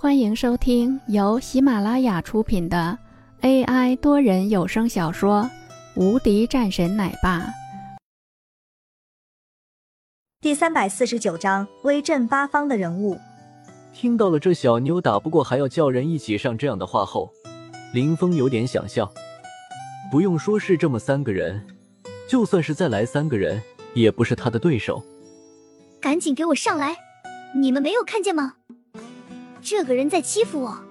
欢迎收听由喜马拉雅出品的 AI 多人有声小说《无敌战神奶爸》第三百四十九章：威震八方的人物。听到了这小妞打不过还要叫人一起上这样的话后，林峰有点想笑。不用说是这么三个人，就算是再来三个人，也不是他的对手。赶紧给我上来！你们没有看见吗？这个人在欺负我！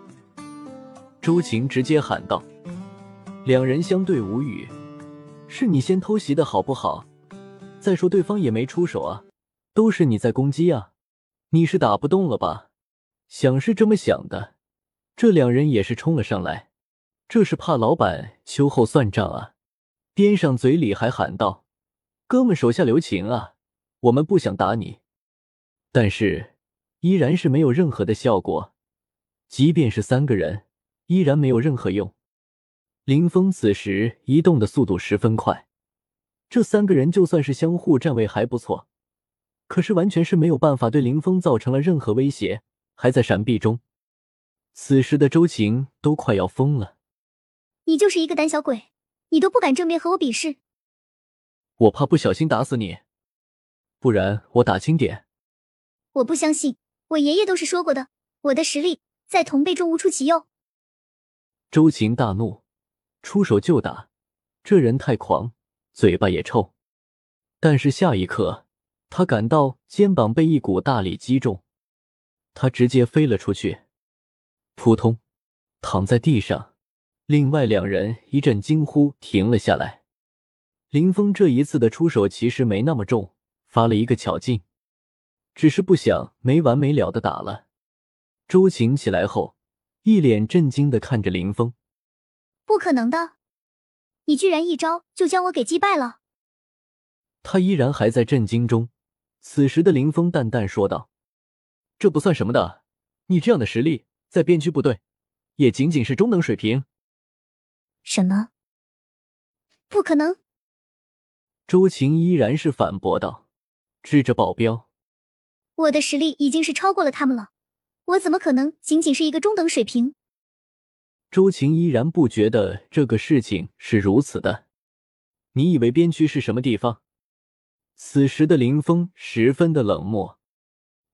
周晴直接喊道。两人相对无语。是你先偷袭的好不好？再说对方也没出手啊，都是你在攻击啊，你是打不动了吧？想是这么想的。这两人也是冲了上来，这是怕老板秋后算账啊。边上嘴里还喊道：“哥们手下留情啊，我们不想打你。”但是。依然是没有任何的效果，即便是三个人，依然没有任何用。林峰此时移动的速度十分快，这三个人就算是相互站位还不错，可是完全是没有办法对林峰造成了任何威胁，还在闪避中。此时的周晴都快要疯了。你就是一个胆小鬼，你都不敢正面和我比试。我怕不小心打死你，不然我打轻点。我不相信。我爷爷都是说过的，我的实力在同辈中无出其右。周晴大怒，出手就打，这人太狂，嘴巴也臭。但是下一刻，他感到肩膀被一股大力击中，他直接飞了出去，扑通，躺在地上。另外两人一阵惊呼，停了下来。林峰这一次的出手其实没那么重，发了一个巧劲。只是不想没完没了的打了。周晴起来后，一脸震惊的看着林峰：“不可能的，你居然一招就将我给击败了！”他依然还在震惊中。此时的林峰淡淡说道：“这不算什么的，你这样的实力，在边区部队，也仅仅是中等水平。”什么？不可能！周晴依然是反驳道，指着保镖。我的实力已经是超过了他们了，我怎么可能仅仅是一个中等水平？周晴依然不觉得这个事情是如此的。你以为边区是什么地方？此时的林峰十分的冷漠，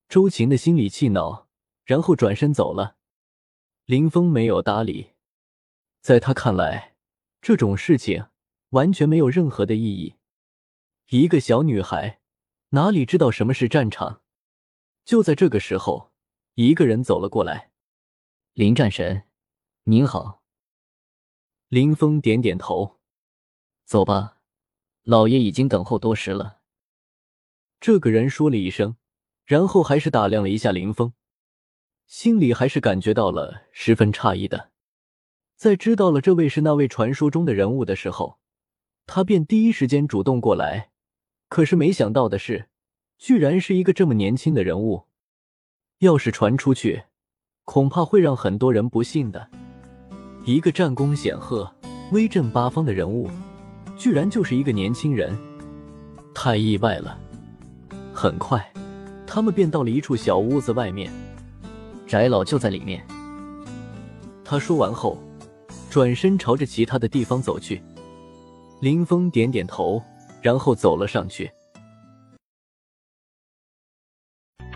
周晴的心里气恼，然后转身走了。林峰没有搭理，在他看来，这种事情完全没有任何的意义。一个小女孩哪里知道什么是战场？就在这个时候，一个人走了过来。林战神，您好。林峰点点头，走吧，老爷已经等候多时了。这个人说了一声，然后还是打量了一下林峰，心里还是感觉到了十分诧异的。在知道了这位是那位传说中的人物的时候，他便第一时间主动过来。可是没想到的是。居然是一个这么年轻的人物，要是传出去，恐怕会让很多人不信的。一个战功显赫、威震八方的人物，居然就是一个年轻人，太意外了。很快，他们便到了一处小屋子外面，翟老就在里面。他说完后，转身朝着其他的地方走去。林峰点点头，然后走了上去。